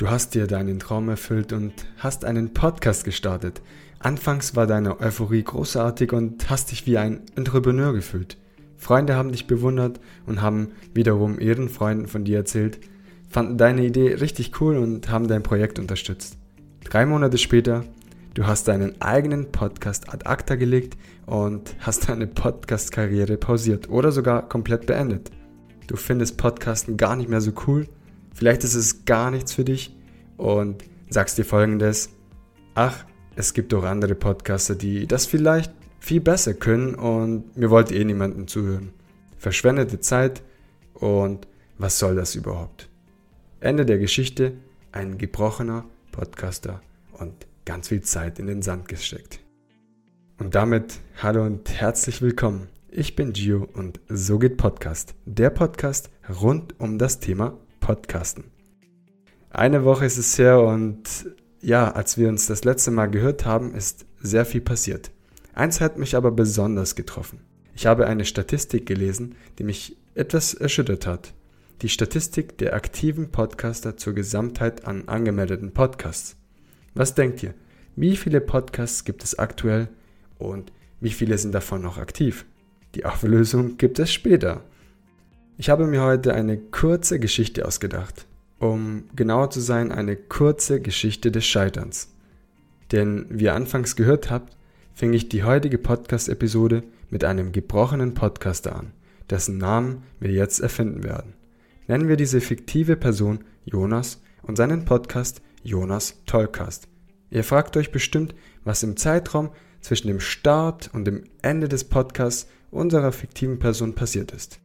Du hast dir deinen Traum erfüllt und hast einen Podcast gestartet. Anfangs war deine Euphorie großartig und hast dich wie ein Entrepreneur gefühlt. Freunde haben dich bewundert und haben wiederum ihren Freunden von dir erzählt, fanden deine Idee richtig cool und haben dein Projekt unterstützt. Drei Monate später, du hast deinen eigenen Podcast ad acta gelegt und hast deine Podcast-Karriere pausiert oder sogar komplett beendet. Du findest Podcasten gar nicht mehr so cool Vielleicht ist es gar nichts für dich und sagst dir folgendes, ach, es gibt doch andere Podcaster, die das vielleicht viel besser können und mir wollte eh niemanden zuhören. Verschwendete Zeit und was soll das überhaupt? Ende der Geschichte, ein gebrochener Podcaster und ganz viel Zeit in den Sand gesteckt. Und damit hallo und herzlich willkommen. Ich bin Gio und so geht Podcast. Der Podcast rund um das Thema Podcasten. Eine Woche ist es her und ja, als wir uns das letzte Mal gehört haben, ist sehr viel passiert. Eins hat mich aber besonders getroffen. Ich habe eine Statistik gelesen, die mich etwas erschüttert hat. Die Statistik der aktiven Podcaster zur Gesamtheit an angemeldeten Podcasts. Was denkt ihr? Wie viele Podcasts gibt es aktuell und wie viele sind davon noch aktiv? Die Auflösung gibt es später. Ich habe mir heute eine kurze Geschichte ausgedacht. Um genauer zu sein, eine kurze Geschichte des Scheiterns. Denn wie ihr anfangs gehört habt, fing ich die heutige Podcast-Episode mit einem gebrochenen Podcaster an, dessen Namen wir jetzt erfinden werden. Nennen wir diese fiktive Person Jonas und seinen Podcast Jonas Tollcast. Ihr fragt euch bestimmt, was im Zeitraum zwischen dem Start und dem Ende des Podcasts unserer fiktiven Person passiert ist.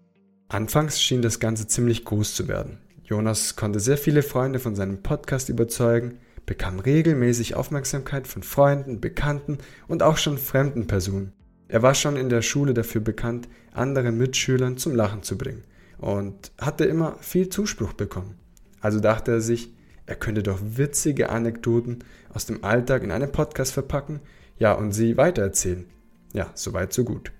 Anfangs schien das Ganze ziemlich groß zu werden. Jonas konnte sehr viele Freunde von seinem Podcast überzeugen, bekam regelmäßig Aufmerksamkeit von Freunden, Bekannten und auch schon fremden Personen. Er war schon in der Schule dafür bekannt, anderen Mitschülern zum Lachen zu bringen und hatte immer viel Zuspruch bekommen. Also dachte er sich, er könnte doch witzige Anekdoten aus dem Alltag in einen Podcast verpacken, ja, und sie weitererzählen. Ja, soweit so gut.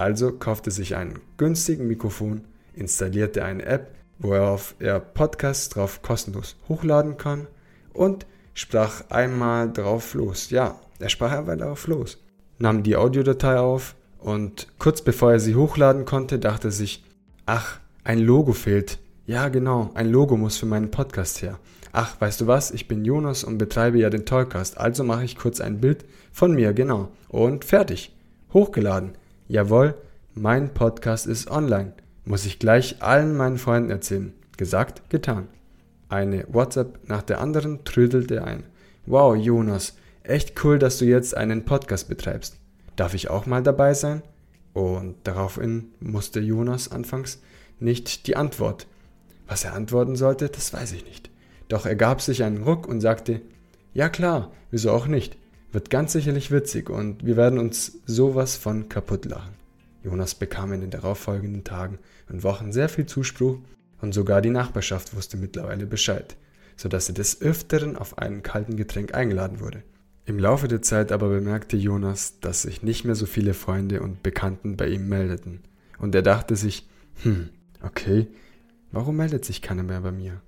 Also kaufte sich ein günstigen Mikrofon, installierte eine App, worauf er Podcasts drauf kostenlos hochladen kann und sprach einmal drauf los. Ja, er sprach einfach drauf los. Nahm die Audiodatei auf und kurz bevor er sie hochladen konnte, dachte er sich, ach, ein Logo fehlt. Ja, genau, ein Logo muss für meinen Podcast her. Ach, weißt du was, ich bin Jonas und betreibe ja den Tollcast, also mache ich kurz ein Bild von mir, genau. Und fertig. Hochgeladen. Jawohl, mein Podcast ist online. Muss ich gleich allen meinen Freunden erzählen. Gesagt, getan. Eine WhatsApp nach der anderen trödelte ein. Wow, Jonas, echt cool, dass du jetzt einen Podcast betreibst. Darf ich auch mal dabei sein? Und daraufhin musste Jonas anfangs nicht die Antwort. Was er antworten sollte, das weiß ich nicht. Doch er gab sich einen Ruck und sagte, ja klar, wieso auch nicht. Wird ganz sicherlich witzig und wir werden uns sowas von kaputt lachen. Jonas bekam in den darauffolgenden Tagen und Wochen sehr viel Zuspruch und sogar die Nachbarschaft wusste mittlerweile Bescheid, so dass er des Öfteren auf einen kalten Getränk eingeladen wurde. Im Laufe der Zeit aber bemerkte Jonas, dass sich nicht mehr so viele Freunde und Bekannten bei ihm meldeten. Und er dachte sich, hm, okay, warum meldet sich keiner mehr bei mir?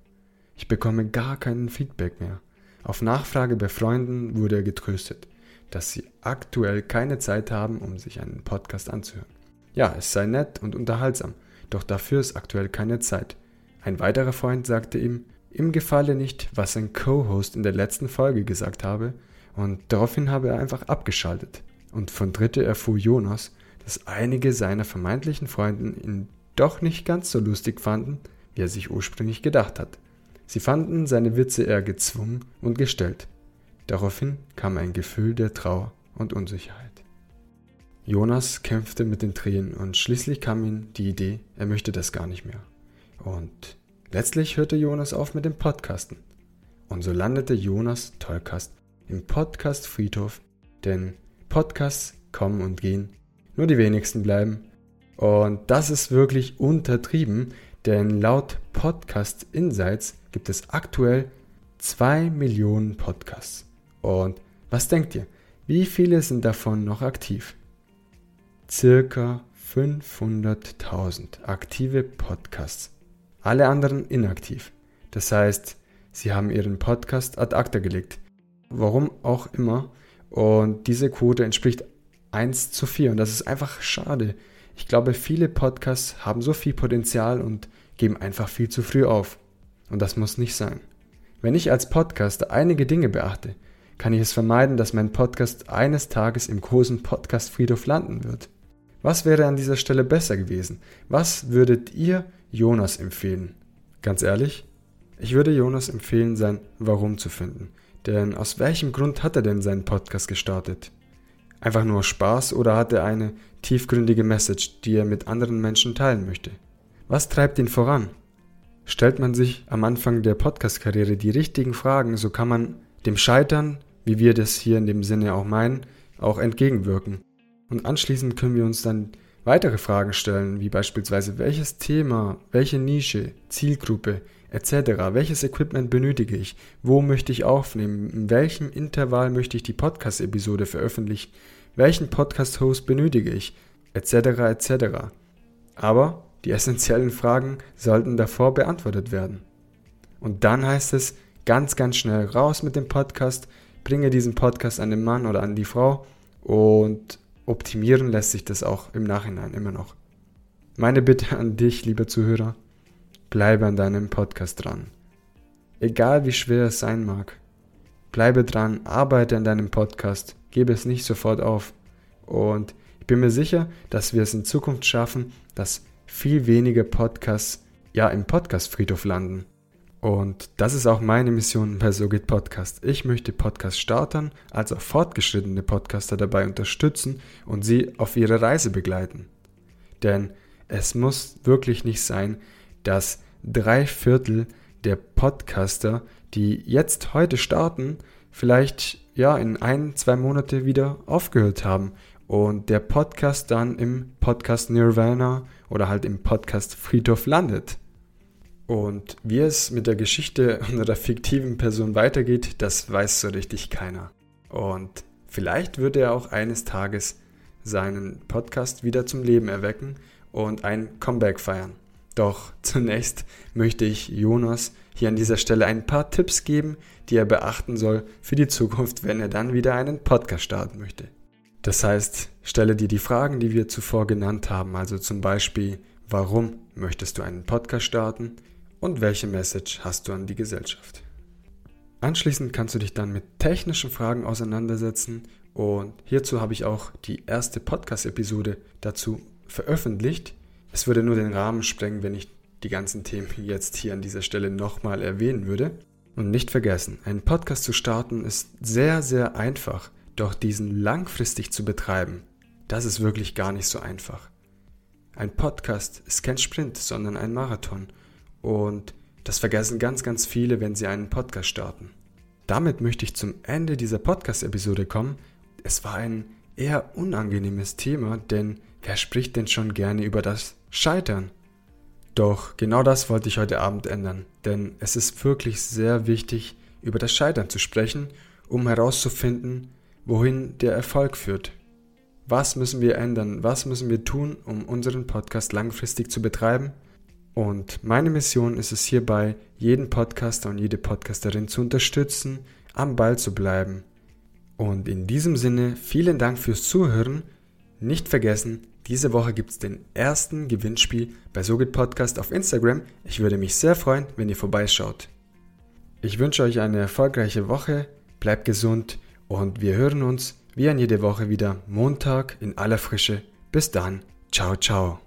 Ich bekomme gar keinen Feedback mehr. Auf Nachfrage bei Freunden wurde er getröstet, dass sie aktuell keine Zeit haben, um sich einen Podcast anzuhören. Ja, es sei nett und unterhaltsam, doch dafür ist aktuell keine Zeit. Ein weiterer Freund sagte ihm, ihm gefalle nicht, was sein Co-Host in der letzten Folge gesagt habe, und daraufhin habe er einfach abgeschaltet. Und von Dritte erfuhr Jonas, dass einige seiner vermeintlichen Freunden ihn doch nicht ganz so lustig fanden, wie er sich ursprünglich gedacht hat. Sie fanden seine Witze eher gezwungen und gestellt. Daraufhin kam ein Gefühl der Trauer und Unsicherheit. Jonas kämpfte mit den Tränen und schließlich kam ihm die Idee, er möchte das gar nicht mehr. Und letztlich hörte Jonas auf mit dem Podcasten. Und so landete Jonas Tollkast im Podcast Friedhof, denn Podcasts kommen und gehen, nur die wenigsten bleiben. Und das ist wirklich untertrieben, denn laut Podcast Insights gibt es aktuell 2 Millionen Podcasts. Und was denkt ihr? Wie viele sind davon noch aktiv? Circa 500.000 aktive Podcasts. Alle anderen inaktiv. Das heißt, sie haben ihren Podcast ad acta gelegt. Warum auch immer. Und diese Quote entspricht 1 zu 4 und das ist einfach schade. Ich glaube, viele Podcasts haben so viel Potenzial und geben einfach viel zu früh auf. Und das muss nicht sein. Wenn ich als Podcaster einige Dinge beachte, kann ich es vermeiden, dass mein Podcast eines Tages im großen Podcast-Friedhof landen wird. Was wäre an dieser Stelle besser gewesen? Was würdet ihr Jonas empfehlen? Ganz ehrlich, ich würde Jonas empfehlen, sein Warum zu finden. Denn aus welchem Grund hat er denn seinen Podcast gestartet? Einfach nur Spaß oder hat er eine tiefgründige Message, die er mit anderen Menschen teilen möchte? Was treibt ihn voran? Stellt man sich am Anfang der Podcast-Karriere die richtigen Fragen, so kann man dem Scheitern, wie wir das hier in dem Sinne auch meinen, auch entgegenwirken. Und anschließend können wir uns dann weitere Fragen stellen, wie beispielsweise welches Thema, welche Nische, Zielgruppe etc., welches Equipment benötige ich, wo möchte ich aufnehmen, in welchem Intervall möchte ich die Podcast-Episode veröffentlichen, welchen Podcast-Host benötige ich, etc. etc. Aber die essentiellen Fragen sollten davor beantwortet werden. Und dann heißt es ganz, ganz schnell raus mit dem Podcast, bringe diesen Podcast an den Mann oder an die Frau und optimieren lässt sich das auch im Nachhinein immer noch. Meine Bitte an dich, lieber Zuhörer, bleibe an deinem Podcast dran. Egal wie schwer es sein mag, bleibe dran, arbeite an deinem Podcast, gebe es nicht sofort auf. Und ich bin mir sicher, dass wir es in Zukunft schaffen, dass viel weniger Podcasts ja im Podcast-Friedhof landen. Und das ist auch meine Mission bei So geht Podcast. Ich möchte Podcast-Startern als auch fortgeschrittene Podcaster dabei unterstützen und sie auf ihre Reise begleiten. Denn es muss wirklich nicht sein, dass drei Viertel der Podcaster, die jetzt heute starten, vielleicht ja in ein, zwei Monate wieder aufgehört haben und der Podcast dann im Podcast Nirvana oder halt im Podcast Friedhof landet. Und wie es mit der Geschichte unserer fiktiven Person weitergeht, das weiß so richtig keiner. Und vielleicht wird er auch eines Tages seinen Podcast wieder zum Leben erwecken und ein Comeback feiern. Doch zunächst möchte ich Jonas hier an dieser Stelle ein paar Tipps geben, die er beachten soll für die Zukunft, wenn er dann wieder einen Podcast starten möchte. Das heißt, stelle dir die Fragen, die wir zuvor genannt haben, also zum Beispiel, warum möchtest du einen Podcast starten und welche Message hast du an die Gesellschaft. Anschließend kannst du dich dann mit technischen Fragen auseinandersetzen und hierzu habe ich auch die erste Podcast-Episode dazu veröffentlicht. Es würde nur den Rahmen sprengen, wenn ich die ganzen Themen jetzt hier an dieser Stelle nochmal erwähnen würde. Und nicht vergessen, einen Podcast zu starten ist sehr, sehr einfach. Doch diesen langfristig zu betreiben, das ist wirklich gar nicht so einfach. Ein Podcast ist kein Sprint, sondern ein Marathon. Und das vergessen ganz, ganz viele, wenn sie einen Podcast starten. Damit möchte ich zum Ende dieser Podcast-Episode kommen. Es war ein eher unangenehmes Thema, denn wer spricht denn schon gerne über das Scheitern? Doch genau das wollte ich heute Abend ändern, denn es ist wirklich sehr wichtig, über das Scheitern zu sprechen, um herauszufinden, wohin der Erfolg führt. Was müssen wir ändern? Was müssen wir tun, um unseren Podcast langfristig zu betreiben? Und meine Mission ist es hierbei, jeden Podcaster und jede Podcasterin zu unterstützen, am Ball zu bleiben. Und in diesem Sinne, vielen Dank fürs Zuhören. Nicht vergessen, diese Woche gibt es den ersten Gewinnspiel bei Sogit Podcast auf Instagram. Ich würde mich sehr freuen, wenn ihr vorbeischaut. Ich wünsche euch eine erfolgreiche Woche, bleibt gesund und wir hören uns wie an jede Woche wieder Montag in aller Frische. Bis dann. Ciao, ciao.